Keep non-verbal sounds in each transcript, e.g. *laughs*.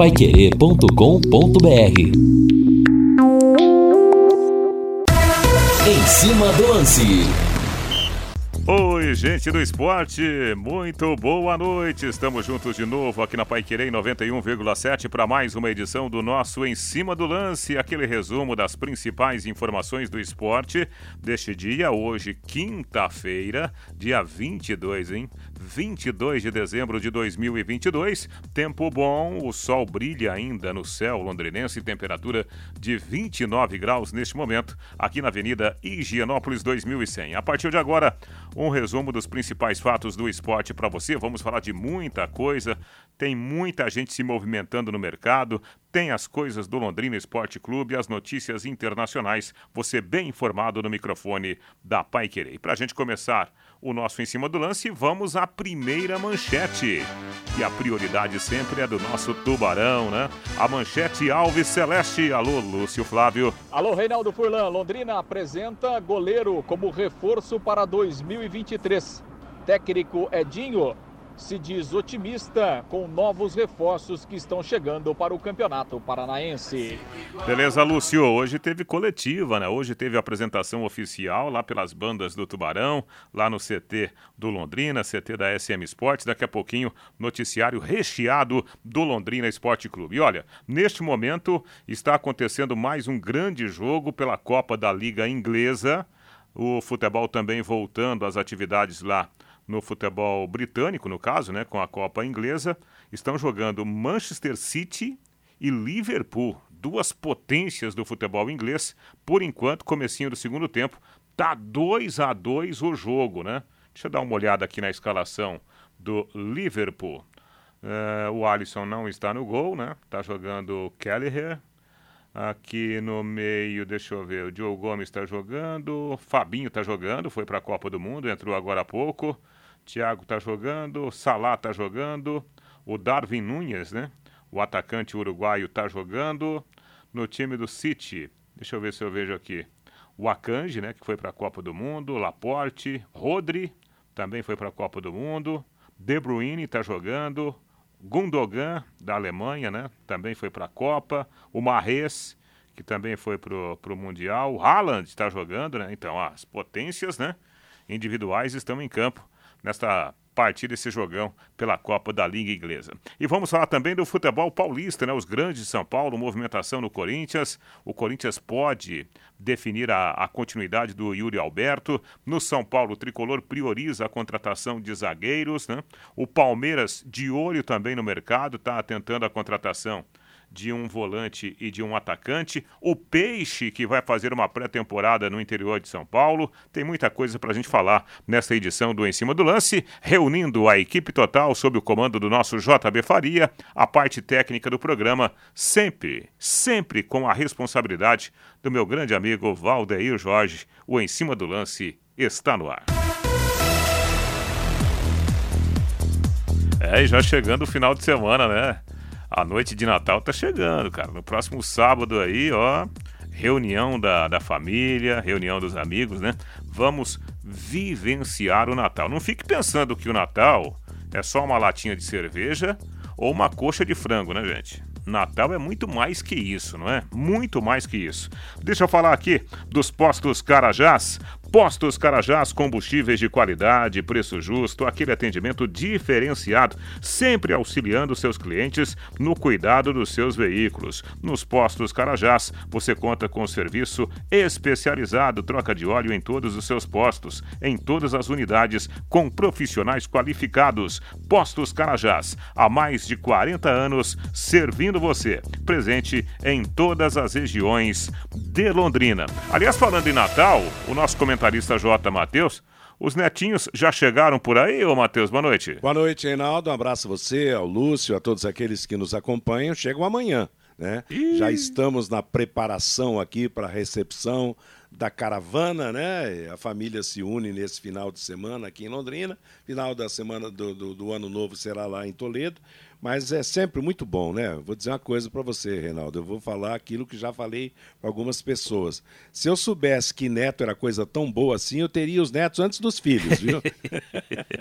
paiquerê.com.br Em cima do lance. Oi, gente do esporte, muito boa noite. Estamos juntos de novo aqui na Pai Querer 91,7 para mais uma edição do nosso Em Cima do Lance, aquele resumo das principais informações do esporte deste dia, hoje, quinta-feira, dia 22, hein? 22 de dezembro de 2022. Tempo bom, o sol brilha ainda no céu londrinense, temperatura de 29 graus neste momento, aqui na Avenida Higienópolis 2100. A partir de agora, um resumo dos principais fatos do esporte para você. Vamos falar de muita coisa. Tem muita gente se movimentando no mercado, tem as coisas do Londrina Esporte Clube, as notícias internacionais. Você bem informado no microfone da Pai Querer. Para a gente começar o nosso em cima do lance, vamos à primeira manchete. E a prioridade sempre é do nosso tubarão, né? A manchete Alves Celeste. Alô, Lúcio Flávio. Alô, Reinaldo Furlan. Londrina apresenta goleiro como reforço para 2023. Técnico Edinho se diz otimista com novos reforços que estão chegando para o Campeonato Paranaense. Beleza, Lúcio. Hoje teve coletiva, né? Hoje teve apresentação oficial lá pelas bandas do Tubarão, lá no CT do Londrina, CT da SM Sports. Daqui a pouquinho, noticiário recheado do Londrina Esporte Clube. E olha, neste momento está acontecendo mais um grande jogo pela Copa da Liga Inglesa. O futebol também voltando às atividades lá no futebol britânico, no caso, né, com a Copa Inglesa, estão jogando Manchester City e Liverpool, duas potências do futebol inglês. Por enquanto, comecinho do segundo tempo, tá 2 a 2 o jogo, né? Deixa eu dar uma olhada aqui na escalação do Liverpool. Uh, o Alisson não está no gol, né? Tá jogando Kelleher. Aqui no meio, deixa eu ver, o Diogo Gomes está jogando, Fabinho está jogando, foi para a Copa do Mundo, entrou agora há pouco. Thiago tá jogando, Salah tá jogando, o Darwin Nunes, né? O atacante uruguaio tá jogando no time do City. Deixa eu ver se eu vejo aqui. O Akanji, né, que foi para a Copa do Mundo, Laporte, Rodri também foi para a Copa do Mundo, De Bruyne tá jogando, Gundogan da Alemanha, né, também foi para a Copa, o Marres que também foi pro, pro Mundial, o Haaland está jogando, né? Então, as potências, né, individuais estão em campo nesta partida, esse jogão pela Copa da Liga Inglesa. E vamos falar também do futebol paulista, né? Os grandes de São Paulo, movimentação no Corinthians. O Corinthians pode definir a, a continuidade do Yuri Alberto. No São Paulo, o tricolor prioriza a contratação de zagueiros, né? O Palmeiras, de olho também no mercado, está tentando a contratação de um volante e de um atacante. O Peixe, que vai fazer uma pré-temporada no interior de São Paulo. Tem muita coisa para a gente falar nessa edição do Em Cima do Lance, reunindo a equipe total sob o comando do nosso JB Faria, a parte técnica do programa, sempre, sempre com a responsabilidade do meu grande amigo Valdeir Jorge. O Em Cima do Lance está no ar. É, e já chegando o final de semana, né? A noite de Natal tá chegando, cara. No próximo sábado aí, ó, reunião da, da família, reunião dos amigos, né? Vamos vivenciar o Natal. Não fique pensando que o Natal é só uma latinha de cerveja ou uma coxa de frango, né, gente? Natal é muito mais que isso, não é? Muito mais que isso. Deixa eu falar aqui dos postos Carajás. Postos Carajás, combustíveis de qualidade, preço justo, aquele atendimento diferenciado, sempre auxiliando seus clientes no cuidado dos seus veículos. Nos Postos Carajás, você conta com serviço especializado, troca de óleo em todos os seus postos, em todas as unidades, com profissionais qualificados. Postos Carajás, há mais de 40 anos, servindo você. Presente em todas as regiões de Londrina. Aliás, falando em Natal, o nosso comentário comentarista J. Matheus. Os netinhos já chegaram por aí, ô Matheus? Boa noite. Boa noite, Reinaldo. Um abraço a você, ao Lúcio, a todos aqueles que nos acompanham. Chegam amanhã, né? Ih. Já estamos na preparação aqui para a recepção da caravana, né? A família se une nesse final de semana aqui em Londrina. Final da semana do, do, do ano novo será lá em Toledo. Mas é sempre muito bom, né? Vou dizer uma coisa para você, Reinaldo. Eu vou falar aquilo que já falei para algumas pessoas. Se eu soubesse que neto era coisa tão boa assim, eu teria os netos antes dos filhos, viu?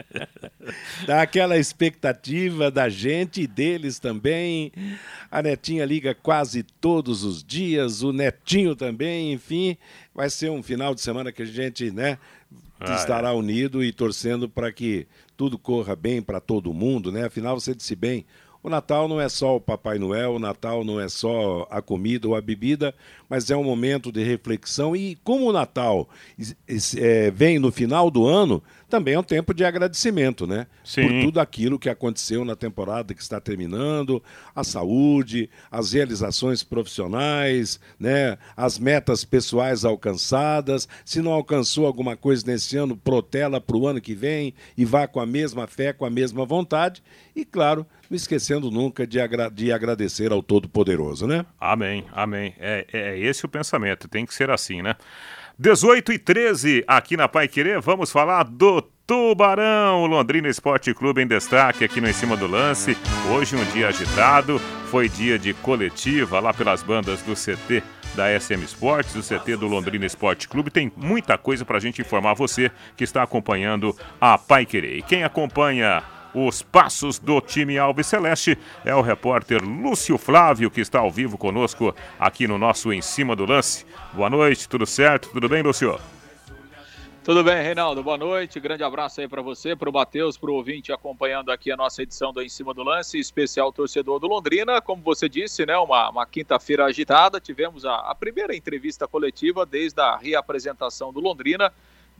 *laughs* Dá aquela expectativa da gente e deles também. A netinha liga quase todos os dias, o netinho também, enfim. Vai ser um final de semana que a gente, né, ah, estará é. unido e torcendo para que tudo corra bem para todo mundo, né? Afinal, você disse bem, o Natal não é só o Papai Noel, o Natal não é só a comida ou a bebida, mas é um momento de reflexão. E como o Natal é, vem no final do ano, também é um tempo de agradecimento, né? Sim. Por tudo aquilo que aconteceu na temporada que está terminando, a saúde, as realizações profissionais, né? As metas pessoais alcançadas. Se não alcançou alguma coisa nesse ano, protela para o ano que vem e vá com a mesma fé, com a mesma vontade. E, claro, não esquecendo nunca de, agra de agradecer ao Todo-Poderoso, né? Amém, amém. É, é esse o pensamento, tem que ser assim, né? 18 e 13 aqui na Pai Querer, vamos falar do Tubarão, Londrina Esporte Clube em destaque aqui no Em Cima do Lance. Hoje um dia agitado, foi dia de coletiva lá pelas bandas do CT da SM Esportes, do CT do Londrina Esporte Clube. Tem muita coisa para a gente informar você que está acompanhando a Pai Querer. E quem acompanha os passos do time Alves Celeste. É o repórter Lúcio Flávio que está ao vivo conosco aqui no nosso Em Cima do Lance. Boa noite, tudo certo? Tudo bem, Lúcio? Tudo bem, Reinaldo. Boa noite. Grande abraço aí para você, para o Matheus, para o ouvinte acompanhando aqui a nossa edição do Em Cima do Lance, especial torcedor do Londrina. Como você disse, né, uma, uma quinta-feira agitada. Tivemos a, a primeira entrevista coletiva desde a reapresentação do Londrina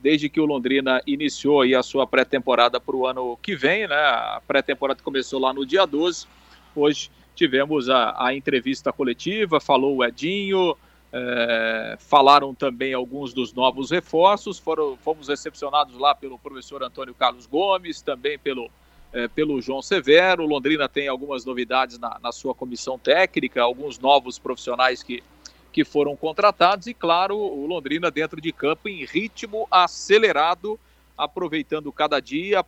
desde que o Londrina iniciou a sua pré-temporada para o ano que vem, né? A pré-temporada começou lá no dia 12. Hoje tivemos a, a entrevista coletiva, falou o Edinho, é, falaram também alguns dos novos reforços, foram, fomos recepcionados lá pelo professor Antônio Carlos Gomes, também pelo, é, pelo João Severo. Londrina tem algumas novidades na, na sua comissão técnica, alguns novos profissionais que que foram contratados e, claro, o Londrina dentro de campo em ritmo acelerado, aproveitando cada dia,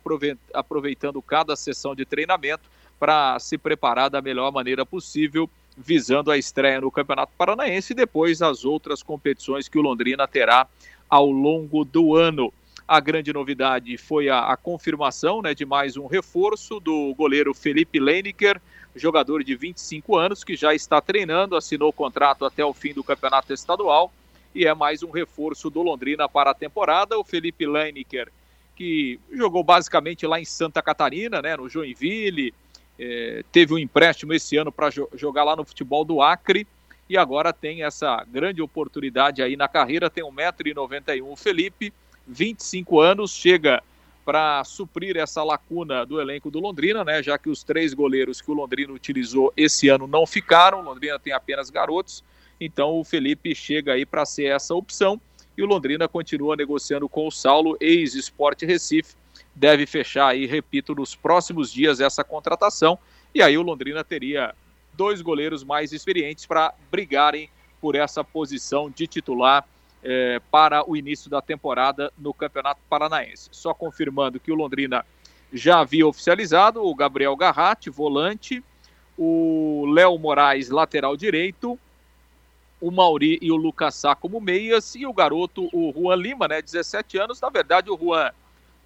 aproveitando cada sessão de treinamento para se preparar da melhor maneira possível, visando a estreia no Campeonato Paranaense e depois as outras competições que o Londrina terá ao longo do ano. A grande novidade foi a, a confirmação né, de mais um reforço do goleiro Felipe Leineker, jogador de 25 anos que já está treinando, assinou o contrato até o fim do campeonato estadual e é mais um reforço do Londrina para a temporada. O Felipe Leineker, que jogou basicamente lá em Santa Catarina, né, no Joinville, é, teve um empréstimo esse ano para jo jogar lá no futebol do Acre e agora tem essa grande oportunidade aí na carreira. Tem 1,91m o Felipe, 25 anos, chega para suprir essa lacuna do elenco do Londrina, né? Já que os três goleiros que o Londrina utilizou esse ano não ficaram, o Londrina tem apenas garotos, então o Felipe chega aí para ser essa opção e o Londrina continua negociando com o Saulo, ex-Sport Recife, deve fechar aí, repito, nos próximos dias essa contratação e aí o Londrina teria dois goleiros mais experientes para brigarem por essa posição de titular é, para o início da temporada no Campeonato Paranaense. Só confirmando que o Londrina já havia oficializado o Gabriel Garratti, volante, o Léo Moraes, lateral direito, o Mauri e o Lucas Sá como meias e o garoto, o Juan Lima, né, 17 anos. Na verdade, o Juan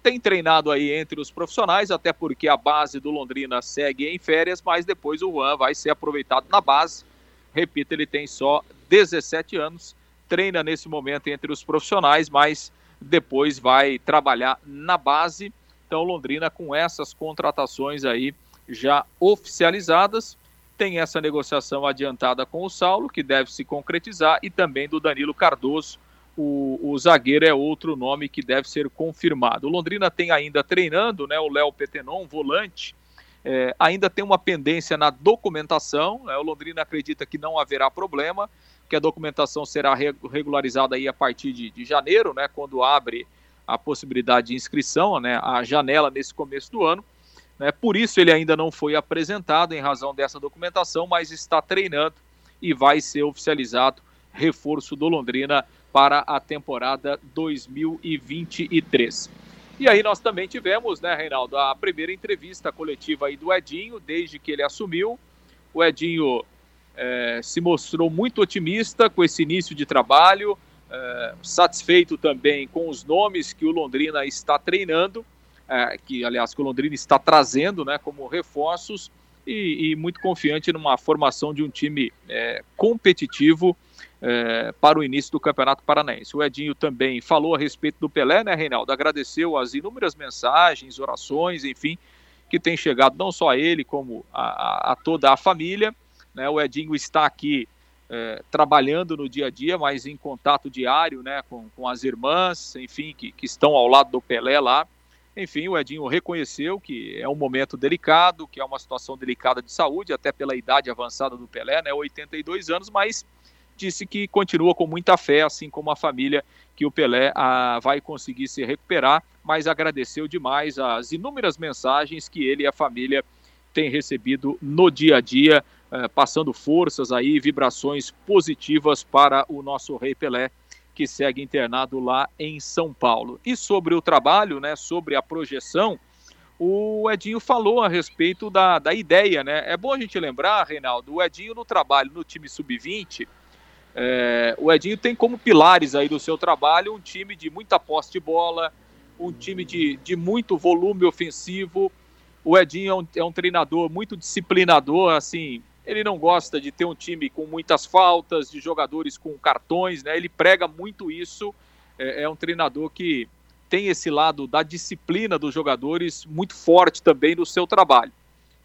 tem treinado aí entre os profissionais, até porque a base do Londrina segue em férias, mas depois o Juan vai ser aproveitado na base. Repito, ele tem só 17 anos treina nesse momento entre os profissionais, mas depois vai trabalhar na base. Então, Londrina, com essas contratações aí já oficializadas, tem essa negociação adiantada com o Saulo, que deve se concretizar, e também do Danilo Cardoso. O, o zagueiro é outro nome que deve ser confirmado. O Londrina tem ainda treinando né, o Léo Petenon, volante, é, ainda tem uma pendência na documentação. Né, o Londrina acredita que não haverá problema que a documentação será regularizada aí a partir de, de janeiro, né, quando abre a possibilidade de inscrição, né, a janela nesse começo do ano. Né, por isso ele ainda não foi apresentado em razão dessa documentação, mas está treinando e vai ser oficializado reforço do Londrina para a temporada 2023. E aí nós também tivemos, né, Reinaldo, a primeira entrevista coletiva aí do Edinho, desde que ele assumiu. O Edinho é, se mostrou muito otimista com esse início de trabalho, é, satisfeito também com os nomes que o Londrina está treinando, é, que aliás que o Londrina está trazendo, né, como reforços e, e muito confiante numa formação de um time é, competitivo é, para o início do Campeonato Paranaense. O Edinho também falou a respeito do Pelé, né, Reinaldo? Agradeceu as inúmeras mensagens, orações, enfim, que tem chegado não só a ele, como a, a, a toda a família. Né? O Edinho está aqui é, trabalhando no dia a dia, mas em contato diário né, com, com as irmãs, enfim, que, que estão ao lado do Pelé lá. Enfim, o Edinho reconheceu que é um momento delicado, que é uma situação delicada de saúde, até pela idade avançada do Pelé, né, 82 anos, mas disse que continua com muita fé, assim como a família, que o Pelé ah, vai conseguir se recuperar, mas agradeceu demais as inúmeras mensagens que ele e a família têm recebido no dia a dia, passando forças aí, vibrações positivas para o nosso Rei Pelé, que segue internado lá em São Paulo. E sobre o trabalho, né, sobre a projeção, o Edinho falou a respeito da, da ideia, né? É bom a gente lembrar, Reinaldo, o Edinho no trabalho no time sub-20, é, o Edinho tem como pilares aí do seu trabalho um time de muita posse de bola, um time de, de muito volume ofensivo. O Edinho é um, é um treinador muito disciplinador, assim, ele não gosta de ter um time com muitas faltas, de jogadores com cartões, né? Ele prega muito isso. É, é, um treinador que tem esse lado da disciplina dos jogadores muito forte também no seu trabalho.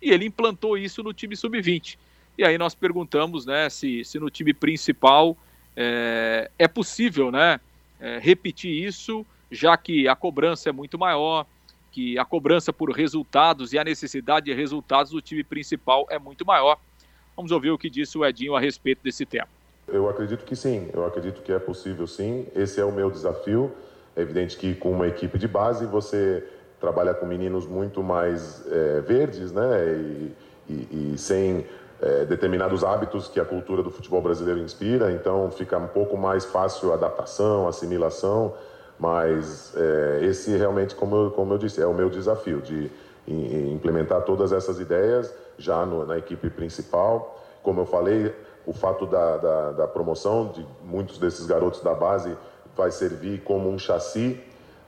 E ele implantou isso no time sub-20. E aí nós perguntamos né, se, se no time principal é, é possível né, é, repetir isso, já que a cobrança é muito maior, que a cobrança por resultados e a necessidade de resultados do time principal é muito maior. Vamos ouvir o que disse o Edinho a respeito desse tema. Eu acredito que sim, eu acredito que é possível sim. Esse é o meu desafio. É evidente que com uma equipe de base você trabalha com meninos muito mais é, verdes, né? E, e, e sem é, determinados hábitos que a cultura do futebol brasileiro inspira, então fica um pouco mais fácil a adaptação, assimilação, mas é, esse realmente, como eu, como eu disse, é o meu desafio de implementar todas essas ideias já no, na equipe principal. Como eu falei, o fato da, da, da promoção de muitos desses garotos da base vai servir como um chassi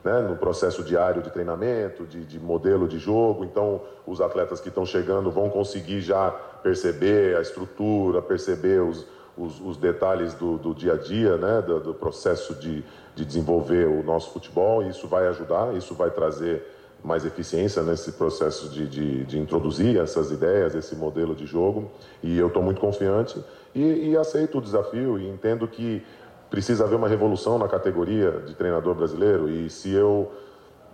né, no processo diário de treinamento, de, de, modelo de jogo. Então, os atletas que estão chegando vão conseguir já perceber a estrutura, perceber os, os, os detalhes do, do, dia a dia, né, do, do processo de, de, desenvolver o nosso futebol. Isso vai ajudar, isso vai trazer mais eficiência nesse processo de, de, de introduzir essas ideias, esse modelo de jogo. E eu estou muito confiante e, e aceito o desafio e entendo que precisa haver uma revolução na categoria de treinador brasileiro e se eu,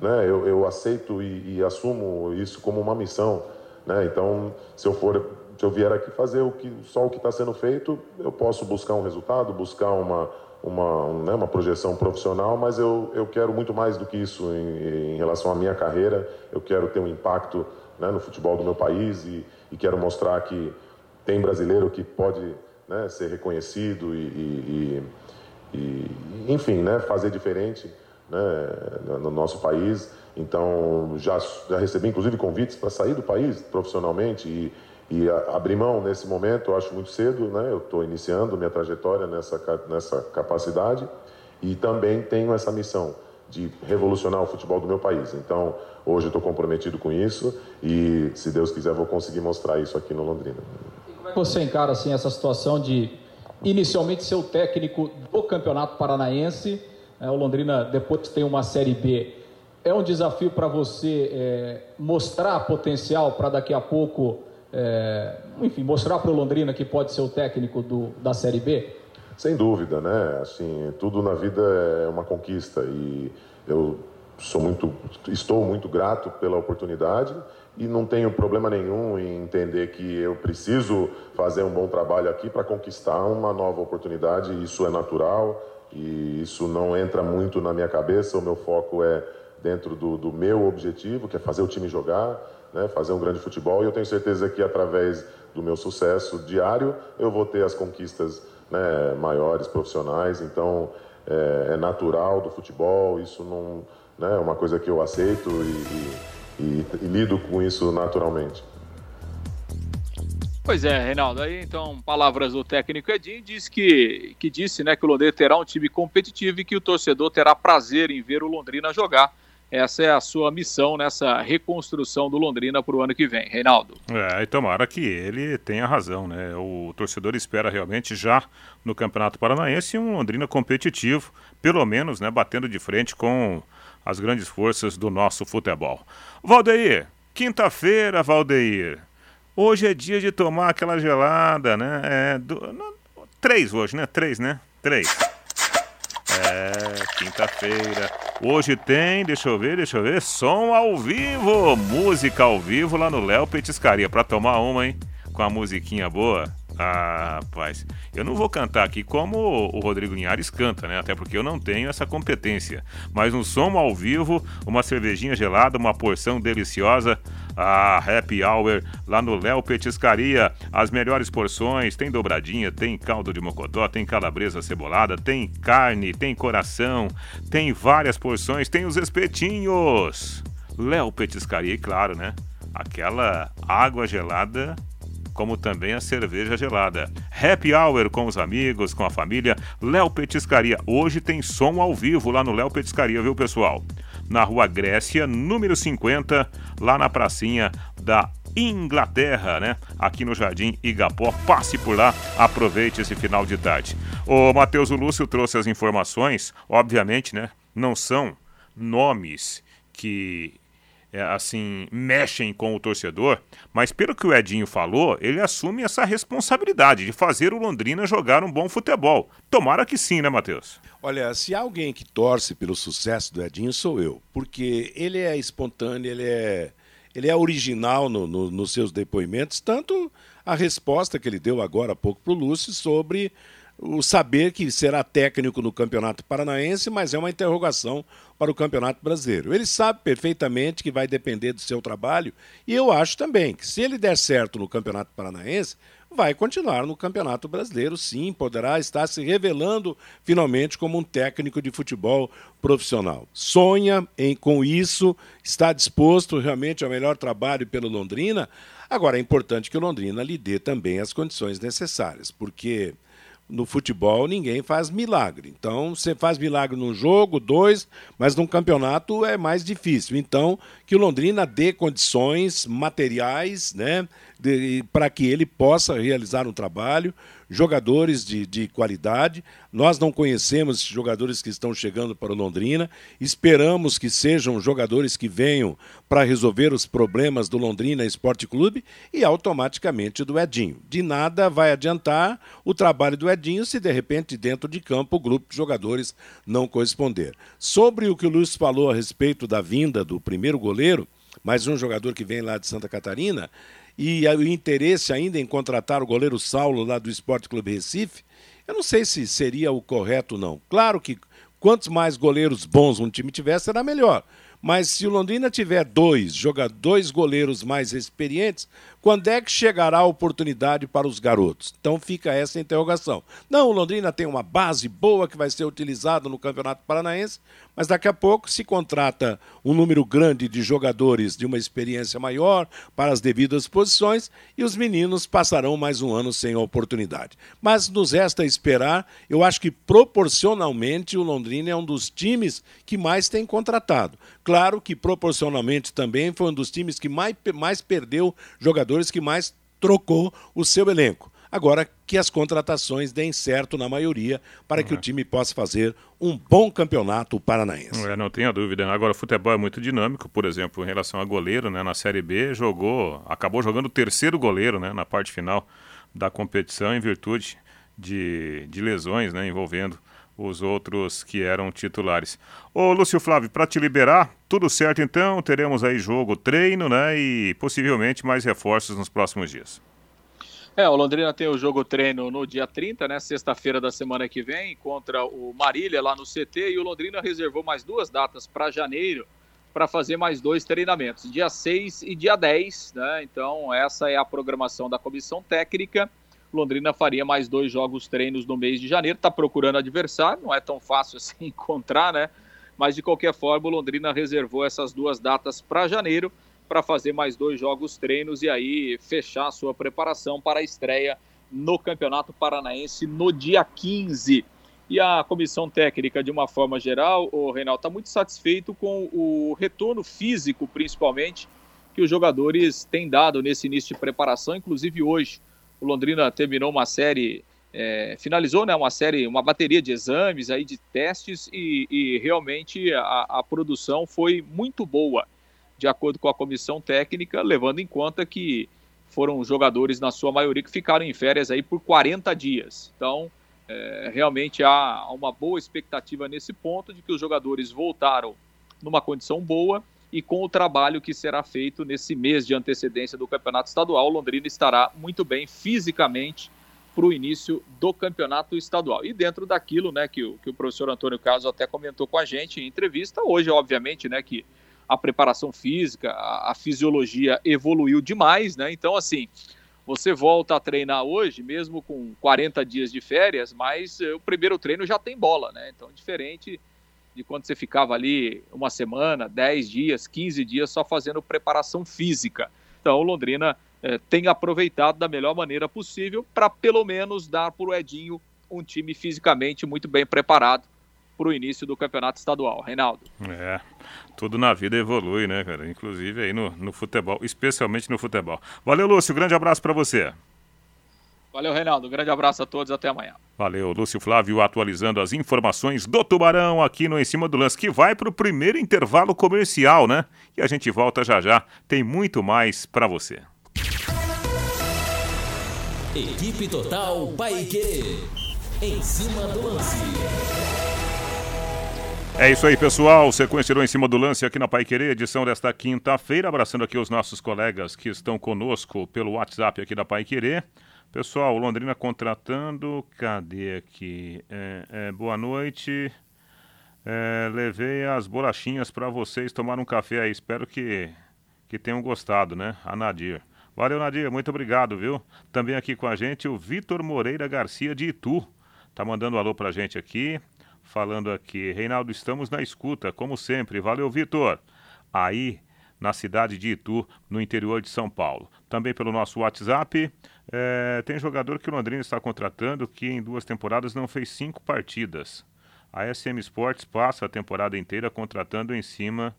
né, eu, eu aceito e, e, assumo isso como uma missão, né? Então, se eu for, se eu vier aqui fazer o que só o que está sendo feito, eu posso buscar um resultado, buscar uma uma, um, né, uma projeção profissional, mas eu, eu quero muito mais do que isso em, em relação à minha carreira. Eu quero ter um impacto né, no futebol do meu país e, e quero mostrar que tem brasileiro que pode né, ser reconhecido e, e, e, enfim, né, fazer diferente né, no nosso país. Então, já, já recebi inclusive convites para sair do país profissionalmente e, e abrir mão nesse momento, eu acho muito cedo, né? Eu estou iniciando minha trajetória nessa, nessa capacidade e também tenho essa missão de revolucionar o futebol do meu país. Então, hoje eu estou comprometido com isso e, se Deus quiser, vou conseguir mostrar isso aqui no Londrina. você encara assim essa situação de inicialmente ser o técnico do Campeonato Paranaense. É, o Londrina depois tem uma Série B. É um desafio para você é, mostrar potencial para daqui a pouco, é, enfim, mostrar para o Londrina que pode ser o técnico do, da Série B? Sem dúvida, né? Assim, tudo na vida é uma conquista e eu sou muito, estou muito grato pela oportunidade e não tenho problema nenhum em entender que eu preciso fazer um bom trabalho aqui para conquistar uma nova oportunidade. Isso é natural e isso não entra muito na minha cabeça. O meu foco é dentro do, do meu objetivo, que é fazer o time jogar, né, fazer um grande futebol. E eu tenho certeza que através do meu sucesso diário eu vou ter as conquistas né, maiores, profissionais. Então é, é natural do futebol. Isso não né? É uma coisa que eu aceito e, e, e, e lido com isso naturalmente. Pois é, Reinaldo. Aí então, palavras do técnico Edinho diz que, que disse né, que o Londrina terá um time competitivo e que o torcedor terá prazer em ver o Londrina jogar. Essa é a sua missão nessa reconstrução do Londrina para o ano que vem, Reinaldo. É, e tomara que ele tenha razão, né? O torcedor espera realmente já no Campeonato Paranaense um Londrina competitivo, pelo menos, né, batendo de frente com as grandes forças do nosso futebol. Valdeir, quinta-feira, Valdeir. Hoje é dia de tomar aquela gelada, né? É, do, no, três hoje, né? Três, né? Três. É, quinta-feira. Hoje tem, deixa eu ver, deixa eu ver, som ao vivo, música ao vivo lá no Léo Petiscaria, pra tomar uma, hein? Com a musiquinha boa. Ah, rapaz, eu não vou cantar aqui como o Rodrigo Linhares canta, né? Até porque eu não tenho essa competência. Mas um som ao vivo, uma cervejinha gelada, uma porção deliciosa. Ah, happy hour lá no Léo Petiscaria. As melhores porções, tem dobradinha, tem caldo de mocotó, tem calabresa cebolada, tem carne, tem coração, tem várias porções, tem os espetinhos. Léo Petiscaria, e claro, né? Aquela água gelada como também a cerveja gelada. Happy Hour com os amigos, com a família, Léo Petiscaria. Hoje tem som ao vivo lá no Léo Petiscaria, viu, pessoal? Na Rua Grécia, número 50, lá na pracinha da Inglaterra, né? Aqui no Jardim Igapó. Passe por lá, aproveite esse final de tarde. O Matheus Lúcio trouxe as informações, obviamente, né? Não são nomes que é, assim, mexem com o torcedor, mas pelo que o Edinho falou, ele assume essa responsabilidade de fazer o Londrina jogar um bom futebol. Tomara que sim, né, Matheus? Olha, se há alguém que torce pelo sucesso do Edinho, sou eu, porque ele é espontâneo, ele é, ele é original no, no, nos seus depoimentos, tanto a resposta que ele deu agora há pouco para o Lúcio sobre o saber que será técnico no Campeonato Paranaense, mas é uma interrogação para o Campeonato Brasileiro. Ele sabe perfeitamente que vai depender do seu trabalho e eu acho também que se ele der certo no Campeonato Paranaense, vai continuar no Campeonato Brasileiro, sim, poderá estar se revelando finalmente como um técnico de futebol profissional. Sonha em com isso, está disposto realmente ao melhor trabalho pelo Londrina. Agora é importante que o Londrina lhe dê também as condições necessárias, porque no futebol ninguém faz milagre. Então, você faz milagre num jogo, dois, mas num campeonato é mais difícil. Então, que o Londrina dê condições materiais, né, para que ele possa realizar um trabalho, jogadores de, de qualidade. Nós não conhecemos esses jogadores que estão chegando para o Londrina. Esperamos que sejam jogadores que venham para resolver os problemas do Londrina Esporte Clube e automaticamente do Edinho. De nada vai adiantar o trabalho do Edinho se de repente dentro de campo o grupo de jogadores não corresponder. Sobre o que o Luiz falou a respeito da vinda do primeiro goleiro, mais um jogador que vem lá de Santa Catarina, e o interesse ainda em contratar o goleiro Saulo lá do Esporte Clube Recife, eu não sei se seria o correto não. Claro que quantos mais goleiros bons um time tivesse, será melhor. Mas se o Londrina tiver dois, joga dois goleiros mais experientes, quando é que chegará a oportunidade para os garotos? Então fica essa interrogação. Não, o Londrina tem uma base boa que vai ser utilizada no Campeonato Paranaense, mas daqui a pouco se contrata um número grande de jogadores de uma experiência maior para as devidas posições e os meninos passarão mais um ano sem oportunidade. Mas nos resta esperar, eu acho que proporcionalmente o Londrina é um dos times que mais tem contratado. Claro que proporcionalmente também foi um dos times que mais, mais perdeu jogadores, que mais trocou o seu elenco. Agora que as contratações deem certo na maioria para uhum. que o time possa fazer um bom campeonato paranaense. É, não tenha dúvida. Agora o futebol é muito dinâmico, por exemplo, em relação a goleiro, né? Na Série B jogou, acabou jogando o terceiro goleiro, né? Na parte final da competição em virtude de, de lesões, né? Envolvendo os outros que eram titulares. Ô Lúcio Flávio, para te liberar, tudo certo então? Teremos aí jogo, treino, né? E possivelmente mais reforços nos próximos dias. É, o Londrina tem o jogo treino no dia 30, né? Sexta-feira da semana que vem, contra o Marília lá no CT. E o Londrina reservou mais duas datas para janeiro para fazer mais dois treinamentos, dia 6 e dia 10, né? Então, essa é a programação da comissão técnica. Londrina faria mais dois jogos treinos no mês de janeiro. Está procurando adversário, não é tão fácil *laughs* assim encontrar, né? Mas de qualquer forma, o Londrina reservou essas duas datas para janeiro para fazer mais dois jogos treinos e aí fechar a sua preparação para a estreia no Campeonato Paranaense no dia 15. E a comissão técnica, de uma forma geral, o Reinaldo está muito satisfeito com o retorno físico, principalmente, que os jogadores têm dado nesse início de preparação, inclusive hoje. O Londrina terminou uma série, é, finalizou né, uma série, uma bateria de exames aí de testes e, e realmente a, a, produção foi muito boa, de acordo com a comissão técnica, levando em conta que foram jogadores, na sua maioria, que ficaram em férias aí por 40 dias. Então, é, realmente há uma boa expectativa nesse ponto de que os jogadores voltaram numa condição boa e com o trabalho que será feito nesse mês de antecedência do campeonato estadual, Londrina estará muito bem fisicamente para o início do campeonato estadual. E dentro daquilo né, que, o, que o professor Antônio Carlos até comentou com a gente em entrevista, hoje, obviamente, né, que a preparação física, a, a fisiologia evoluiu demais, né? Então, assim, você volta a treinar hoje, mesmo com 40 dias de férias, mas eh, o primeiro treino já tem bola, né? Então, diferente de quando você ficava ali uma semana, 10 dias, 15 dias só fazendo preparação física. Então, o Londrina eh, tem aproveitado da melhor maneira possível para pelo menos dar para o Edinho um time fisicamente muito bem preparado para o início do campeonato estadual. Reinaldo. É, tudo na vida evolui, né, cara? Inclusive aí no, no futebol, especialmente no futebol. Valeu, Lúcio, grande abraço para você. Valeu, Reinaldo. grande abraço a todos. Até amanhã. Valeu, Lúcio Flávio atualizando as informações do Tubarão aqui no Em Cima do Lance, que vai para o primeiro intervalo comercial, né? E a gente volta já já. Tem muito mais para você. Equipe Total Paique. Em cima do lance. É isso aí, pessoal. Sequência do Em Cima do Lance aqui na Pai Querer, edição desta quinta-feira. Abraçando aqui os nossos colegas que estão conosco pelo WhatsApp aqui da Pai Querer. Pessoal, Londrina contratando. Cadê aqui? É, é, boa noite. É, levei as bolachinhas para vocês tomar um café aí. Espero que, que tenham gostado, né? A Nadir. Valeu, Nadir. Muito obrigado, viu? Também aqui com a gente o Vitor Moreira Garcia de Itu. Tá mandando um alô pra gente aqui. Falando aqui. Reinaldo, estamos na escuta, como sempre. Valeu, Vitor. Aí na cidade de Itu, no interior de São Paulo. Também pelo nosso WhatsApp, é, tem jogador que o Londrina está contratando que em duas temporadas não fez cinco partidas. A SM Sports passa a temporada inteira contratando em cima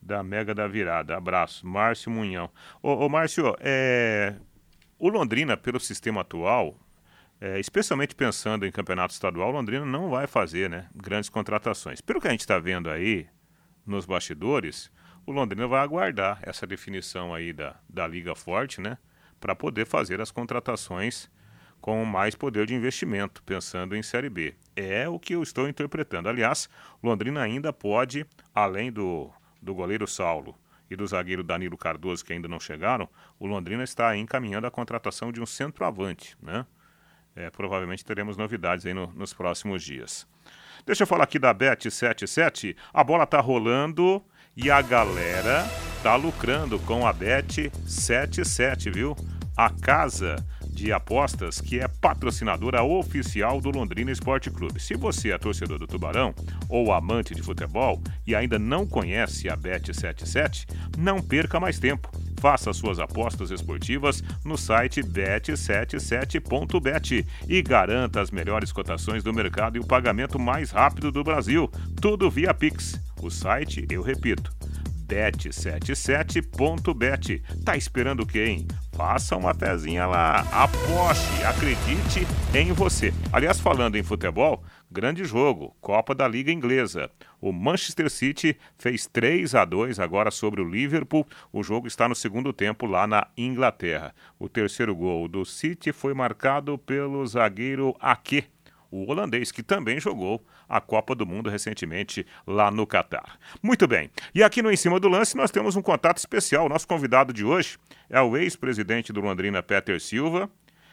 da Mega da Virada. Abraço, Márcio Munhão. Ô, ô Márcio, é, o Londrina, pelo sistema atual, é, especialmente pensando em campeonato estadual, Londrina não vai fazer né, grandes contratações. Pelo que a gente está vendo aí nos bastidores, o Londrina vai aguardar essa definição aí da, da Liga Forte, né? Para poder fazer as contratações com mais poder de investimento, pensando em Série B. É o que eu estou interpretando. Aliás, Londrina ainda pode, além do, do goleiro Saulo e do zagueiro Danilo Cardoso, que ainda não chegaram, o Londrina está encaminhando a contratação de um centroavante, né? É, provavelmente teremos novidades aí no, nos próximos dias. Deixa eu falar aqui da Bet77. A bola está rolando e a galera tá lucrando com a Bet 77, viu? A casa de apostas que é patrocinadora oficial do Londrina Esporte Clube. Se você é torcedor do Tubarão ou amante de futebol e ainda não conhece a Bet77, não perca mais tempo. Faça suas apostas esportivas no site bet77.bet e garanta as melhores cotações do mercado e o pagamento mais rápido do Brasil. Tudo via Pix. O site, eu repito, bet77.bet. Tá esperando quem? Faça uma pezinha lá, aposte, acredite em você. Aliás, falando em futebol, grande jogo, Copa da Liga Inglesa. O Manchester City fez 3 a 2 agora sobre o Liverpool. O jogo está no segundo tempo lá na Inglaterra. O terceiro gol do City foi marcado pelo zagueiro Ake, o holandês que também jogou a Copa do Mundo recentemente lá no Catar. Muito bem. E aqui no Em Cima do Lance nós temos um contato especial. Nosso convidado de hoje é o ex-presidente do Londrina, Peter Silva,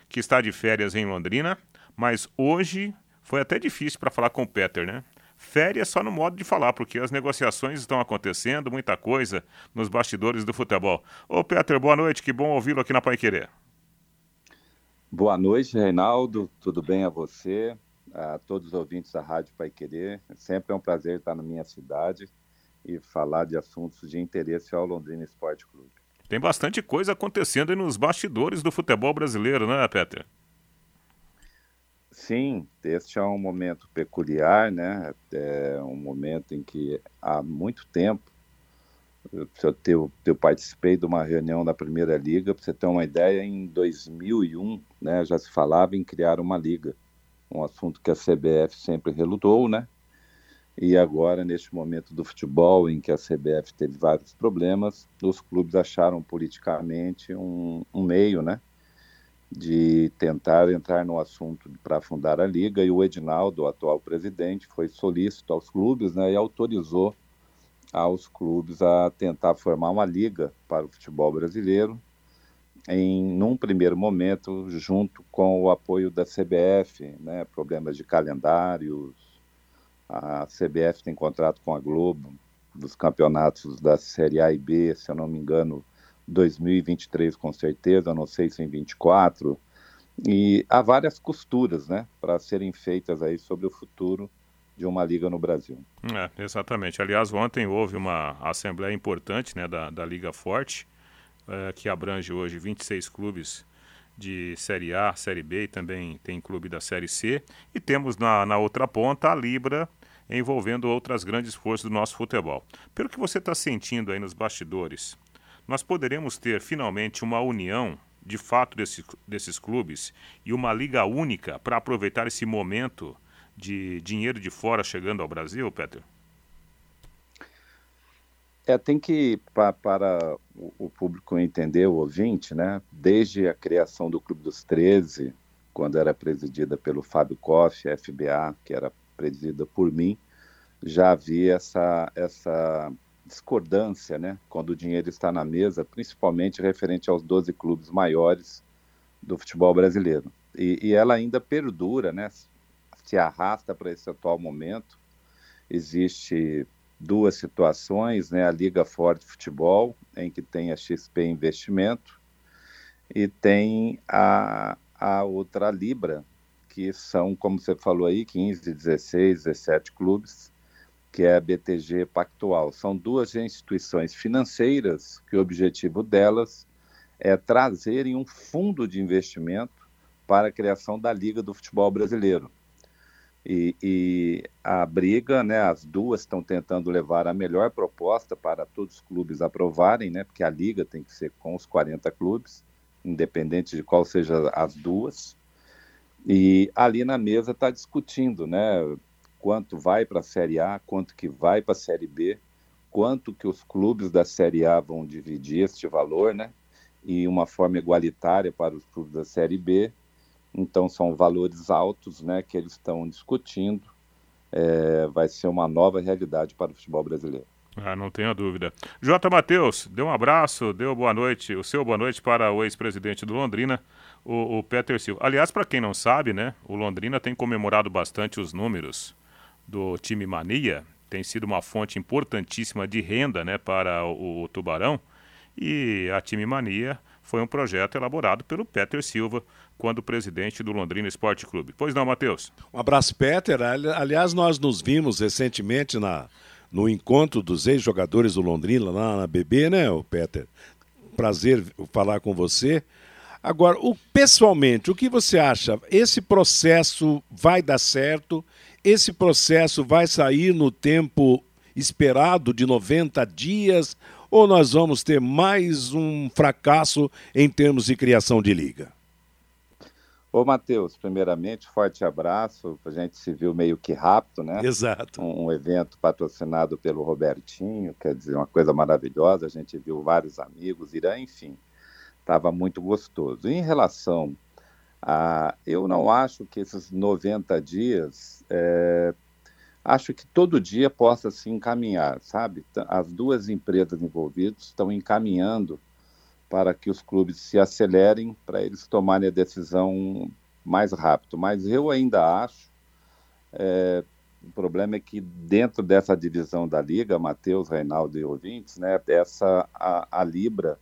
que está de férias em Londrina, mas hoje foi até difícil para falar com o Peter, né? Férias só no modo de falar, porque as negociações estão acontecendo, muita coisa nos bastidores do futebol. Ô Peter, boa noite, que bom ouvi-lo aqui na Pai Querer. Boa noite, Reinaldo, tudo bem a você? A todos os ouvintes da Rádio Pai Querer. Sempre é um prazer estar na minha cidade e falar de assuntos de interesse ao Londrina Esporte Clube. Tem bastante coisa acontecendo nos bastidores do futebol brasileiro, né, Peter? Sim, este é um momento peculiar, né? É um momento em que há muito tempo eu, eu, eu participei de uma reunião da Primeira Liga, para você ter uma ideia, em 2001 né, já se falava em criar uma liga, um assunto que a CBF sempre relutou, né? E agora, neste momento do futebol, em que a CBF teve vários problemas, os clubes acharam politicamente um, um meio, né? De tentar entrar no assunto para fundar a liga, e o Edinaldo, o atual presidente, foi solícito aos clubes né, e autorizou aos clubes a tentar formar uma liga para o futebol brasileiro, em num primeiro momento, junto com o apoio da CBF, né, problemas de calendários. A CBF tem contrato com a Globo dos campeonatos da Série A e B, se eu não me engano, 2023 com certeza, não sei se em 24. E há várias costuras, né, para serem feitas aí sobre o futuro de uma liga no Brasil. É, exatamente. Aliás, ontem houve uma assembleia importante né, da, da Liga Forte, é, que abrange hoje 26 clubes de Série A, Série B e também tem clube da Série C. E temos na, na outra ponta a Libra, envolvendo outras grandes forças do nosso futebol. Pelo que você está sentindo aí nos bastidores, nós poderemos ter finalmente uma união de fato desse, desses clubes e uma liga única para aproveitar esse momento de dinheiro de fora chegando ao Brasil, Peter? É, tem que, pa, para o público entender, o ouvinte, né, desde a criação do Clube dos 13, quando era presidida pelo Fábio Koff, FBA, que era presidida por mim, já havia essa, essa discordância, né, quando o dinheiro está na mesa, principalmente referente aos 12 clubes maiores do futebol brasileiro. E, e ela ainda perdura, né, se arrasta para esse atual momento. Existe duas situações, né? A Liga Forte Futebol, em que tem a XP Investimento, e tem a, a outra Libra, que são, como você falou aí, 15, 16, 17 clubes, que é a BTG Pactual. São duas instituições financeiras que o objetivo delas é trazerem um fundo de investimento para a criação da Liga do Futebol Brasileiro. E, e, a briga, né, as duas estão tentando levar a melhor proposta para todos os clubes aprovarem, né, porque a liga tem que ser com os 40 clubes, independente de qual seja as duas. E ali na mesa está discutindo, né, quanto vai para a Série A, quanto que vai para a Série B, quanto que os clubes da Série A vão dividir este valor, né, e uma forma igualitária para os clubes da Série B então são valores altos, né, que eles estão discutindo. É, vai ser uma nova realidade para o futebol brasileiro. Ah, não tenha dúvida. J. Matheus, dê um abraço, dê boa noite, o seu boa noite para o ex-presidente do Londrina, o, o Peter Silva. Aliás, para quem não sabe, né, o Londrina tem comemorado bastante os números do time Mania, tem sido uma fonte importantíssima de renda, né, para o, o Tubarão. E a time Mania foi um projeto elaborado pelo Peter Silva, quando presidente do Londrina Esporte Clube. Pois não, Matheus? Um abraço, Peter. Aliás, nós nos vimos recentemente na, no encontro dos ex-jogadores do Londrina, lá na BB, né, Peter? Prazer falar com você. Agora, o, pessoalmente, o que você acha? Esse processo vai dar certo? Esse processo vai sair no tempo esperado de 90 dias? Ou nós vamos ter mais um fracasso em termos de criação de liga? Ô, Matheus, primeiramente, forte abraço. A gente se viu meio que rápido, né? Exato. Um, um, evento patrocinado pelo Robertinho, quer dizer, uma coisa maravilhosa. A gente viu vários amigos, Irã, enfim, estava muito gostoso. Em relação a. Eu não acho que esses 90 dias é, acho que todo dia possa se encaminhar, sabe? As duas empresas envolvidas estão encaminhando para que os clubes se acelerem para eles tomarem a decisão mais rápido. Mas eu ainda acho, é, o problema é que dentro dessa divisão da liga, Matheus, Reinaldo e ouvintes, né, essa a, a Libra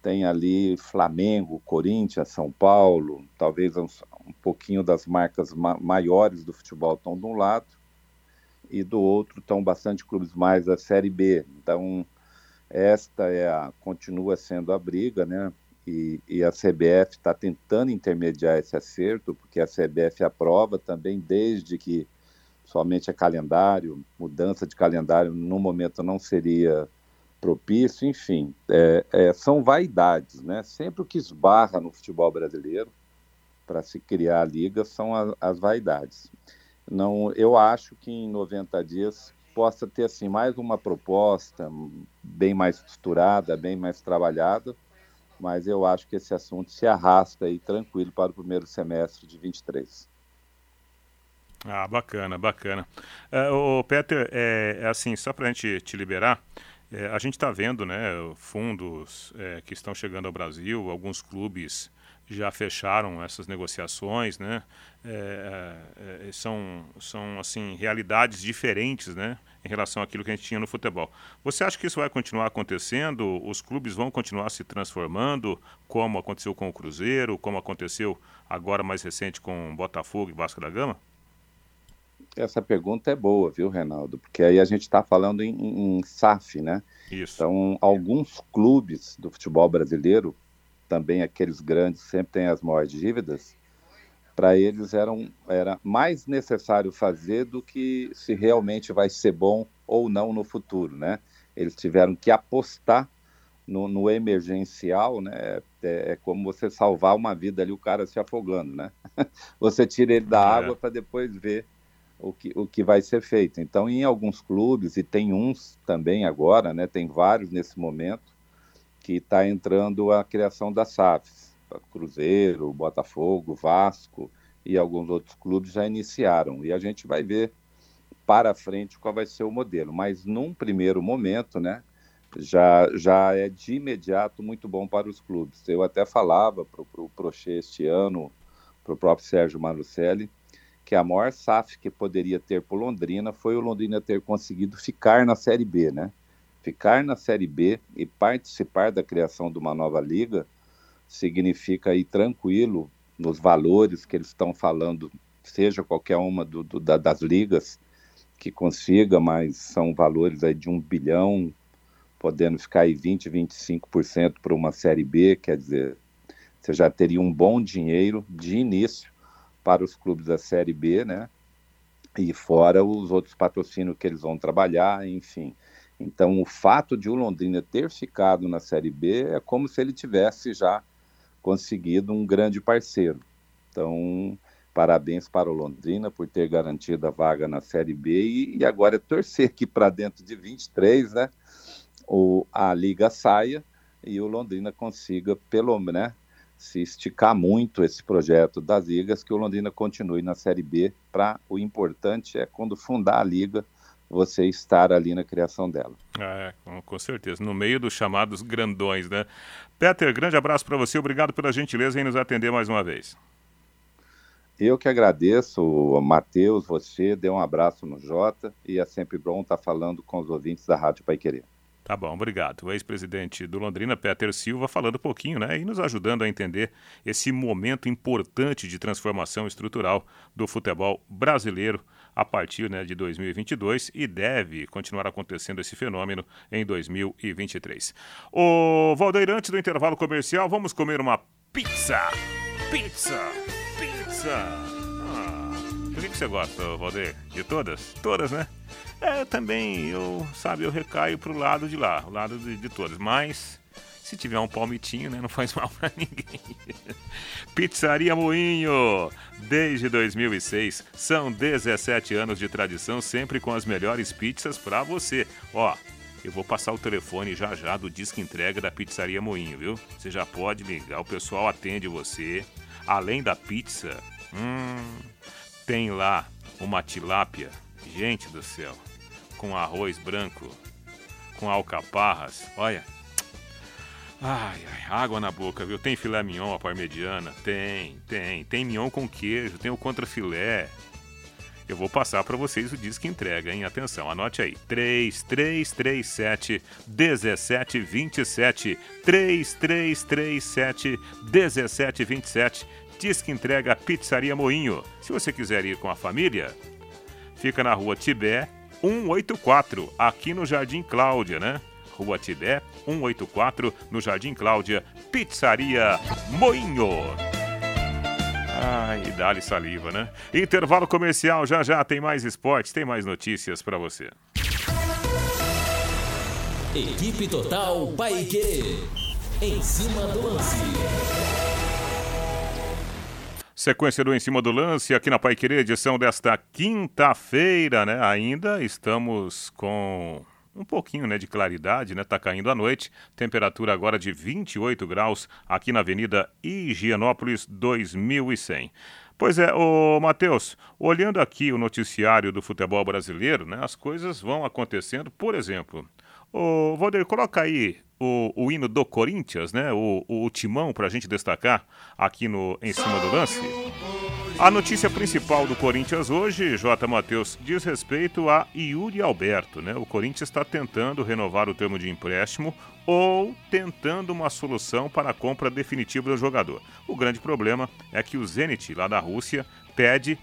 tem ali Flamengo, Corinthians, São Paulo, talvez um, um pouquinho das marcas ma maiores do futebol estão de um lado e do outro estão bastante clubes mais da Série B. Então, esta é a, continua sendo a briga, né? E, e a CBF está tentando intermediar esse acerto, porque a CBF aprova também desde que somente é calendário, mudança de calendário no momento não seria propício, enfim, é, é, são vaidades, né? Sempre o que esbarra no futebol brasileiro para se criar a liga são a, as vaidades. Não, eu acho que em 90 dias possa ter assim mais uma proposta bem mais estruturada, bem mais trabalhada, mas eu acho que esse assunto se arrasta aí tranquilo para o primeiro semestre de 23. Ah, bacana, bacana. Uh, o Peter, é, é assim, só para a gente te liberar, é, a gente está vendo, né, fundos é, que estão chegando ao Brasil, alguns clubes já fecharam essas negociações, né? É, é, é, são, são assim realidades diferentes, né, em relação àquilo que a gente tinha no futebol. Você acha que isso vai continuar acontecendo? Os clubes vão continuar se transformando, como aconteceu com o Cruzeiro, como aconteceu agora mais recente com Botafogo e Vasco da Gama? Essa pergunta é boa, viu, Reinaldo? Porque aí a gente está falando em, em SAF, né? Isso. Então, alguns clubes do futebol brasileiro também aqueles grandes sempre têm as maiores dívidas, para eles eram, era mais necessário fazer do que se realmente vai ser bom ou não no futuro, né? Eles tiveram que apostar no, no emergencial, né? É, é, como você salvar uma vida ali, o cara se afogando, né? *laughs* você tira ele da é. água para depois ver o que, o que vai ser feito. Então, em alguns clubes, e tem uns também agora, né? Tem vários nesse momento, que está entrando a criação das SAFs. Cruzeiro, Botafogo, Vasco e alguns outros clubes já iniciaram. E a gente vai ver para frente qual vai ser o modelo. Mas num primeiro momento, né, já, já é de imediato muito bom para os clubes. Eu até falava para o Prochê este ano, para o próprio Sérgio Marucelli, que a maior SAF que poderia ter por Londrina foi o Londrina ter conseguido ficar na Série B, né? Ficar na Série B e participar da criação de uma nova liga significa ir tranquilo nos valores que eles estão falando, seja qualquer uma do, do, da, das ligas que consiga, mas são valores aí de um bilhão, podendo ficar aí 20, 25% para uma Série B, quer dizer, você já teria um bom dinheiro de início para os clubes da Série B, né? E fora os outros patrocínios que eles vão trabalhar, enfim. Então, o fato de o Londrina ter ficado na Série B é como se ele tivesse já conseguido um grande parceiro. Então, parabéns para o Londrina por ter garantido a vaga na Série B e, e agora é torcer que para dentro de 23, né, o, a liga saia e o Londrina consiga, pelo né, se esticar muito esse projeto das ligas, que o Londrina continue na Série B. Para o importante é quando fundar a liga você estar ali na criação dela. É, com certeza, no meio dos chamados grandões, né? Peter, grande abraço para você, obrigado pela gentileza em nos atender mais uma vez. Eu que agradeço, Matheus, você, dê um abraço no Jota e é sempre bom estar falando com os ouvintes da Rádio Pai Querer. Tá bom, obrigado. O ex-presidente do Londrina, Peter Silva, falando um pouquinho, né, e nos ajudando a entender esse momento importante de transformação estrutural do futebol brasileiro a partir né, de 2022 e deve continuar acontecendo esse fenômeno em 2023. O Valdeir, antes do intervalo comercial, vamos comer uma pizza. Pizza, pizza. Ah, que você gosta, Valdeir? De todas? Todas, né? É, também eu, sabe, eu recaio pro lado de lá, o lado de, de todos. Mas se tiver um palmitinho, né, não faz mal para ninguém. *laughs* Pizzaria Moinho, desde 2006, são 17 anos de tradição, sempre com as melhores pizzas para você. Ó, eu vou passar o telefone já já do disco entrega da Pizzaria Moinho, viu? Você já pode ligar, o pessoal atende você. Além da pizza, hum, tem lá uma tilápia, gente do céu, com arroz branco, com alcaparras. Olha. Ai, ai, água na boca, viu? Tem filé mignon à parmegiana? Tem, tem. Tem mignon com queijo, tem o contrafilé. Eu vou passar para vocês o disco entrega, hein? Atenção, anote aí. 3337 1727 3337 1727 Disque entrega Pizzaria Moinho. Se você quiser ir com a família, fica na rua Tibé 184, aqui no Jardim Cláudia, né? Rua Tibé 184, no Jardim Cláudia, Pizzaria Moinho. Ai, dá-lhe saliva, né? Intervalo comercial, já já tem mais esportes, tem mais notícias para você. Equipe Total Paique. Em cima do lance. Sequência do Em Cima do Lance, aqui na Paiquerê, edição desta quinta-feira, né? Ainda estamos com um pouquinho né, de claridade, né? Tá caindo a noite. Temperatura agora de 28 graus aqui na Avenida Higienópolis 2100. Pois é, ô Matheus, olhando aqui o noticiário do futebol brasileiro, né? As coisas vão acontecendo, por exemplo. Ô, Valdir, coloca aí o, o hino do Corinthians, né? O, o, o timão para a gente destacar aqui no em cima do lance. A notícia principal do Corinthians hoje, J. Matheus, diz respeito a Yuri Alberto, né? O Corinthians está tentando renovar o termo de empréstimo ou tentando uma solução para a compra definitiva do jogador. O grande problema é que o Zenit, lá da Rússia, pede,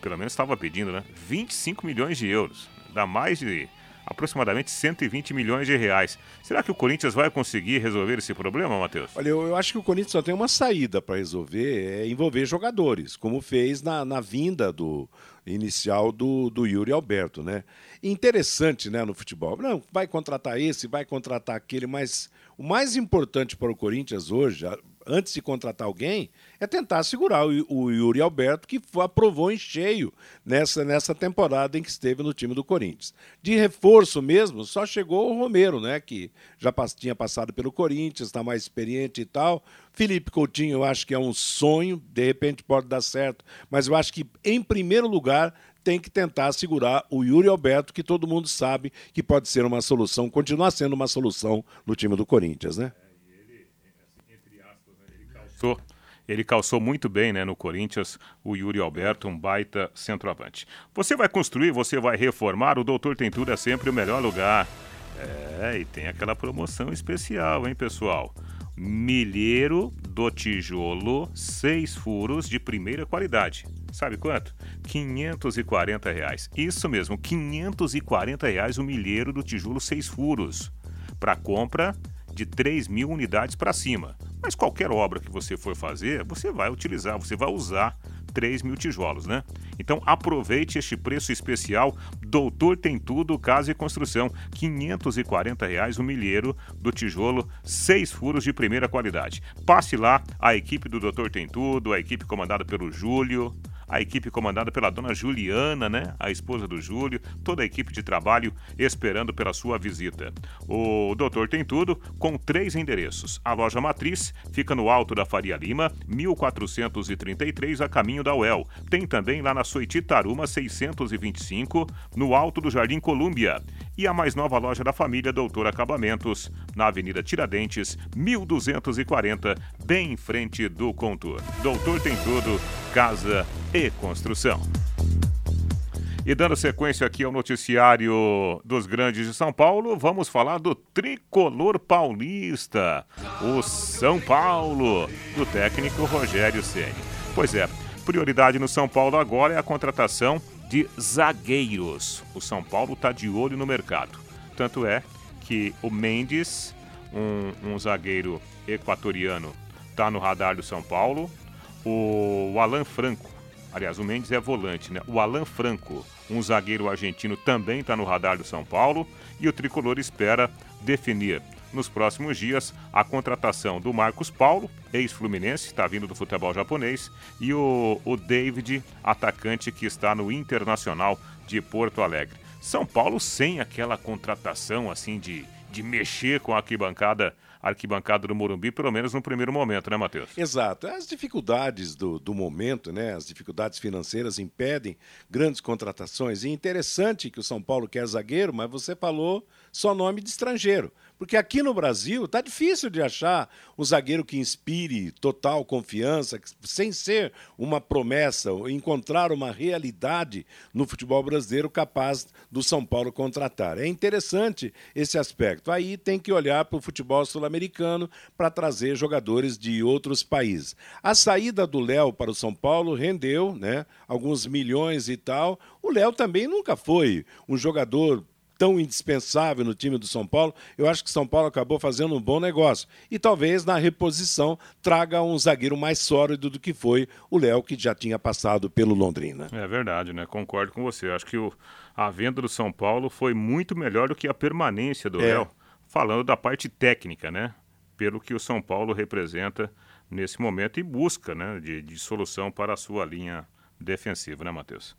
pelo menos estava pedindo, né? 25 milhões de euros. Dá mais de aproximadamente 120 milhões de reais. Será que o Corinthians vai conseguir resolver esse problema, Matheus? Olha, eu, eu acho que o Corinthians só tem uma saída para resolver, é envolver jogadores, como fez na, na vinda do inicial do, do Yuri Alberto, né? Interessante, né, no futebol. Não, vai contratar esse, vai contratar aquele, mas o mais importante para o Corinthians hoje, antes de contratar alguém, é tentar segurar o, o Yuri Alberto, que aprovou em cheio nessa, nessa temporada em que esteve no time do Corinthians. De reforço mesmo, só chegou o Romero, né? Que já tinha passado pelo Corinthians, está mais experiente e tal. Felipe Coutinho, eu acho que é um sonho, de repente pode dar certo, mas eu acho que, em primeiro lugar, tem que tentar segurar o Yuri Alberto, que todo mundo sabe que pode ser uma solução, continuar sendo uma solução no time do Corinthians, né? Ele calçou muito bem né, no Corinthians, o Yuri Alberto, um baita centroavante. Você vai construir, você vai reformar, o Doutor Tem Tudo é sempre o melhor lugar. É, e tem aquela promoção especial, hein, pessoal? Milheiro do tijolo, seis furos de primeira qualidade. Sabe quanto? 540 reais. Isso mesmo, 540 reais o milheiro do tijolo seis furos. Para compra de 3 mil unidades para cima. Mas qualquer obra que você for fazer, você vai utilizar, você vai usar 3 mil tijolos, né? Então aproveite este preço especial. Doutor tem tudo, casa e construção. 540 reais o milheiro do tijolo, seis furos de primeira qualidade. Passe lá, a equipe do Doutor tem tudo, a equipe comandada pelo Júlio, a equipe comandada pela dona Juliana, né, a esposa do Júlio, toda a equipe de trabalho esperando pela sua visita. O doutor tem tudo com três endereços. A loja matriz fica no alto da Faria Lima, 1433, a caminho da UEL. Tem também lá na Soititaruma 625, no alto do Jardim Colúmbia. E a mais nova loja da família Doutor Acabamentos, na Avenida Tiradentes, 1240, bem em frente do Contour. Doutor tem tudo, casa e construção. E dando sequência aqui ao noticiário dos grandes de São Paulo, vamos falar do tricolor paulista, o São Paulo, do técnico Rogério Ceni. Pois é, prioridade no São Paulo agora é a contratação de zagueiros. O São Paulo está de olho no mercado. Tanto é que o Mendes, um, um zagueiro equatoriano, está no radar do São Paulo. O, o Alan Franco, aliás, o Mendes é volante, né? O Alan Franco, um zagueiro argentino, também está no radar do São Paulo. E o tricolor espera definir nos próximos dias a contratação do Marcos Paulo, ex-fluminense, está vindo do futebol japonês, e o, o David, atacante que está no Internacional de Porto Alegre. São Paulo sem aquela contratação assim de, de mexer com a arquibancada arquibancada do Morumbi, pelo menos no primeiro momento, né, Matheus? Exato. As dificuldades do, do momento, né, as dificuldades financeiras impedem grandes contratações. E interessante que o São Paulo quer zagueiro, mas você falou só nome de estrangeiro. Porque aqui no Brasil tá difícil de achar um zagueiro que inspire total confiança, sem ser uma promessa, encontrar uma realidade no futebol brasileiro capaz do São Paulo contratar. É interessante esse aspecto. Aí tem que olhar para o futebol sul-americano para trazer jogadores de outros países. A saída do Léo para o São Paulo rendeu né, alguns milhões e tal. O Léo também nunca foi um jogador tão indispensável no time do São Paulo, eu acho que São Paulo acabou fazendo um bom negócio. E talvez na reposição traga um zagueiro mais sólido do que foi o Léo, que já tinha passado pelo Londrina. É verdade, né? Concordo com você. Acho que o, a venda do São Paulo foi muito melhor do que a permanência do é. Léo, falando da parte técnica, né? Pelo que o São Paulo representa nesse momento e busca né, de, de solução para a sua linha defensiva, né, Matheus?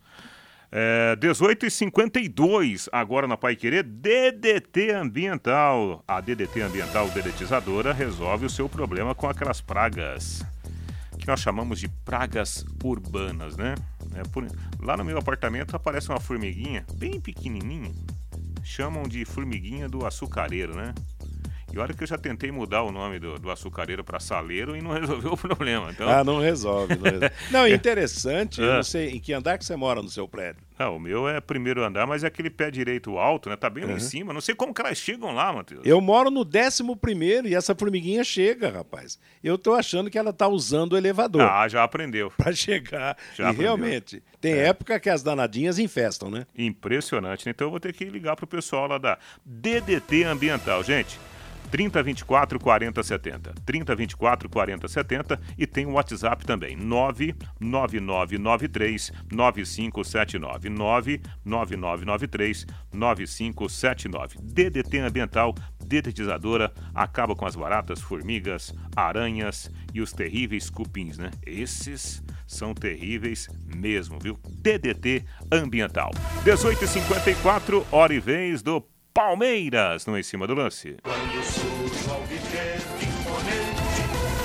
É, 18 e 52 agora na Pai Querer, DDT Ambiental. A DDT Ambiental dedetizadora resolve o seu problema com aquelas pragas que nós chamamos de pragas urbanas, né? É, por... Lá no meu apartamento aparece uma formiguinha bem pequenininha, chamam de formiguinha do açucareiro, né? E olha que eu já tentei mudar o nome do, do açucareiro para saleiro e não *laughs* resolveu o problema. Então... Ah, não resolve. Não, resolve. *laughs* não interessante, eu não sei em que andar que você mora no seu prédio. Não, o meu é primeiro andar, mas é aquele pé direito alto, né? Tá bem lá uhum. em cima. Não sei como que elas chegam lá, Matheus. Eu moro no décimo primeiro e essa formiguinha chega, rapaz. Eu tô achando que ela tá usando o elevador. Ah, já aprendeu. *laughs* Para chegar. Já e aprendeu. realmente, tem é. época que as danadinhas infestam, né? Impressionante. Então eu vou ter que ligar pro pessoal lá da DDT Ambiental. Gente, 3024 4070. 3024 4070 e tem o WhatsApp também, 99993 9579. 99993 9579. DDT Ambiental, dedetizadora, acaba com as baratas, formigas, aranhas e os terríveis cupins, né? Esses são terríveis mesmo, viu? DDT Ambiental. 18h54, hora e vez do Palmeiras no Em Cima do Lance.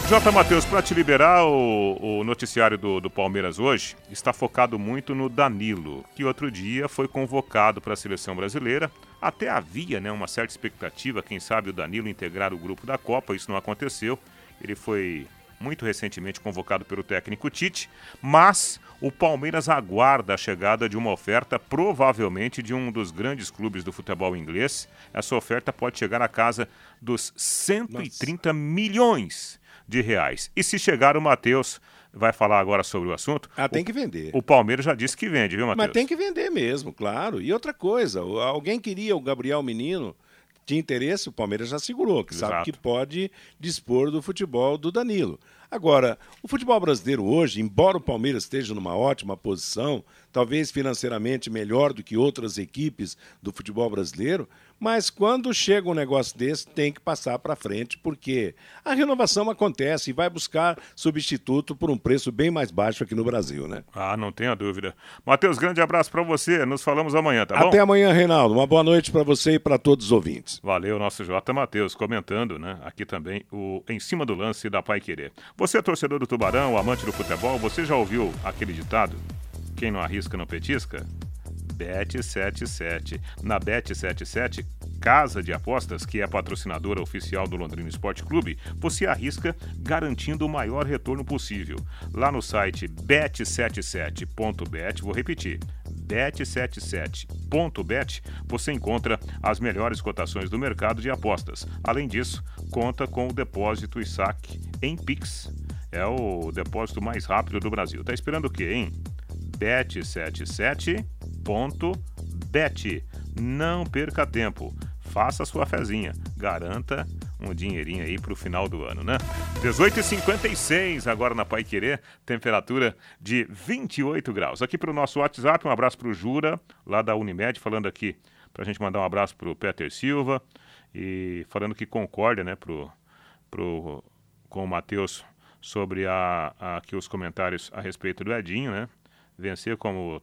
J. Matheus, para te liberar, o, o noticiário do, do, Palmeiras hoje está focado muito no Danilo, que outro dia foi convocado para a seleção brasileira. Até havia né, uma certa expectativa, quem sabe o Danilo integrar o grupo da Copa, isso não aconteceu. Ele foi muito recentemente convocado pelo técnico Tite, mas o Palmeiras aguarda a chegada de uma oferta, provavelmente de um dos grandes clubes do futebol inglês. Essa oferta pode chegar à casa dos 130 Nossa. milhões de reais. E se chegar o Matheus, vai falar agora sobre o assunto. Ah, tem que vender. O Palmeiras já disse que vende, viu, Matheus? Mas tem que vender mesmo, claro. E outra coisa, alguém queria o Gabriel Menino tinha interesse, o Palmeiras já segurou, que Exato. sabe que pode dispor do futebol do Danilo. Agora, o futebol brasileiro hoje, embora o Palmeiras esteja numa ótima posição, talvez financeiramente melhor do que outras equipes do futebol brasileiro, mas quando chega um negócio desse, tem que passar para frente, porque a renovação acontece e vai buscar substituto por um preço bem mais baixo aqui no Brasil, né? Ah, não tenha dúvida. Matheus, grande abraço para você. Nos falamos amanhã, tá bom? Até amanhã, Reinaldo. Uma boa noite para você e para todos os ouvintes. Valeu, nosso J. Matheus, comentando, né? Aqui também o Em Cima do Lance da Pai Querer. Você é torcedor do Tubarão, amante do futebol, você já ouviu aquele ditado? Quem não arrisca não petisca? Bet77. Na Bet77, casa de apostas, que é patrocinadora oficial do Londrina Esporte Clube, você arrisca garantindo o maior retorno possível. Lá no site bet77.bet, vou repetir, bet77.bet, você encontra as melhores cotações do mercado de apostas. Além disso, conta com o depósito e saque em Pix. É o depósito mais rápido do Brasil. Tá esperando o quê, hein? bet77.bet. Não perca tempo. Faça sua fezinha. Garanta um dinheirinho aí para o final do ano, né? 18h56 agora na Pai Querer, temperatura de 28 graus. Aqui para o nosso WhatsApp, um abraço para o Jura, lá da Unimed, falando aqui para a gente mandar um abraço para o Peter Silva e falando que concorda, né, pro, pro, com o Matheus sobre a, a, aqui os comentários a respeito do Edinho, né? Vencer como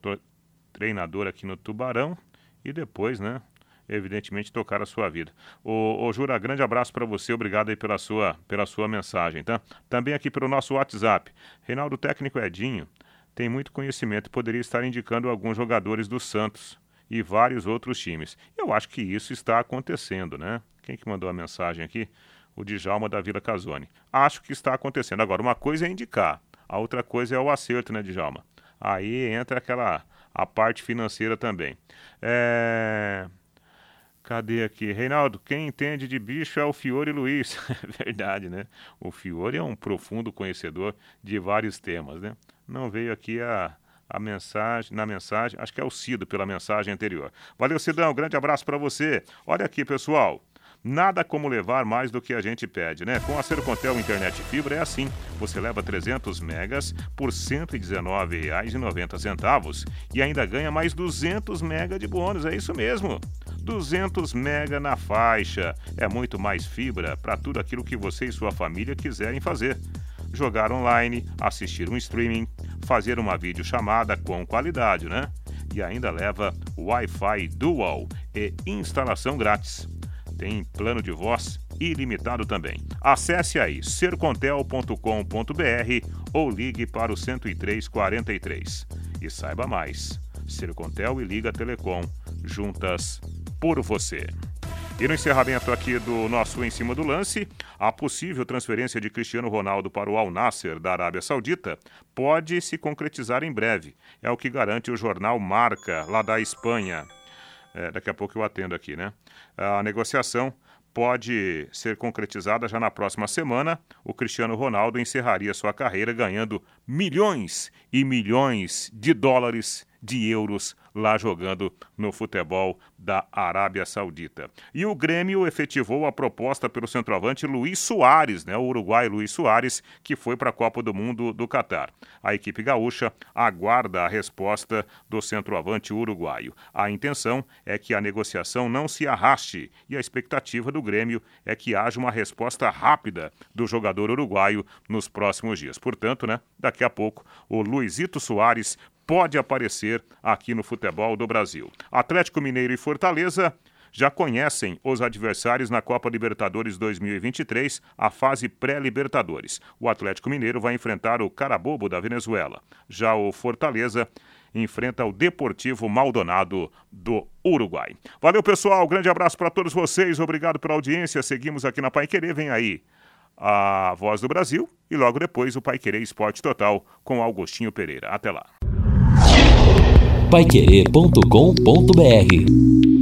treinador aqui no Tubarão e depois, né, evidentemente tocar a sua vida. O, o Jura, grande abraço para você, obrigado aí pela sua, pela sua mensagem, tá? Também aqui pelo nosso WhatsApp. Reinaldo técnico Edinho tem muito conhecimento, poderia estar indicando alguns jogadores do Santos e vários outros times. Eu acho que isso está acontecendo, né? Quem que mandou a mensagem aqui? O Djalma da Vila Casone. Acho que está acontecendo. Agora, uma coisa é indicar, a outra coisa é o acerto, né, Djalma? Aí entra aquela a parte financeira também. É... Cadê aqui? Reinaldo, quem entende de bicho é o Fiore Luiz. *laughs* É verdade, né? O Fiore é um profundo conhecedor de vários temas, né? Não veio aqui a, a mensagem, na mensagem, acho que é o Cido pela mensagem anterior. Valeu, Cidão, um grande abraço para você. Olha aqui, pessoal. Nada como levar mais do que a gente pede, né? Com a Sercontel Internet Fibra é assim. Você leva 300 megas por R$ 119,90 e ainda ganha mais 200 mega de bônus. É isso mesmo. 200 mega na faixa. É muito mais fibra para tudo aquilo que você e sua família quiserem fazer. Jogar online, assistir um streaming, fazer uma videochamada com qualidade, né? E ainda leva Wi-Fi Dual e instalação grátis. Tem plano de voz ilimitado também. Acesse aí sercontel.com.br ou ligue para o 10343 e saiba mais. Sercontel e Liga Telecom, juntas por você. E no encerramento aqui do nosso Em Cima do Lance, a possível transferência de Cristiano Ronaldo para o Al Nasser da Arábia Saudita pode se concretizar em breve. É o que garante o jornal Marca, lá da Espanha. É, daqui a pouco eu atendo aqui, né? A negociação pode ser concretizada já na próxima semana. O Cristiano Ronaldo encerraria sua carreira ganhando milhões e milhões de dólares, de euros lá jogando no futebol da Arábia Saudita. E o Grêmio efetivou a proposta pelo centroavante Luiz Soares, né, o uruguai Luiz Soares, que foi para a Copa do Mundo do Catar. A equipe gaúcha aguarda a resposta do centroavante uruguaio. A intenção é que a negociação não se arraste e a expectativa do Grêmio é que haja uma resposta rápida do jogador uruguaio nos próximos dias. Portanto, né, daqui a pouco o Luizito Soares pode aparecer aqui no futebol do Brasil. Atlético Mineiro e Fortaleza já conhecem os adversários na Copa Libertadores 2023, a fase pré-Libertadores. O Atlético Mineiro vai enfrentar o Carabobo da Venezuela. Já o Fortaleza enfrenta o Deportivo Maldonado do Uruguai. Valeu, pessoal. Grande abraço para todos vocês. Obrigado pela audiência. Seguimos aqui na Pai Querer. Vem aí a Voz do Brasil e logo depois o Pai Querer Esporte Total com Augustinho Pereira. Até lá paiquerê.com.br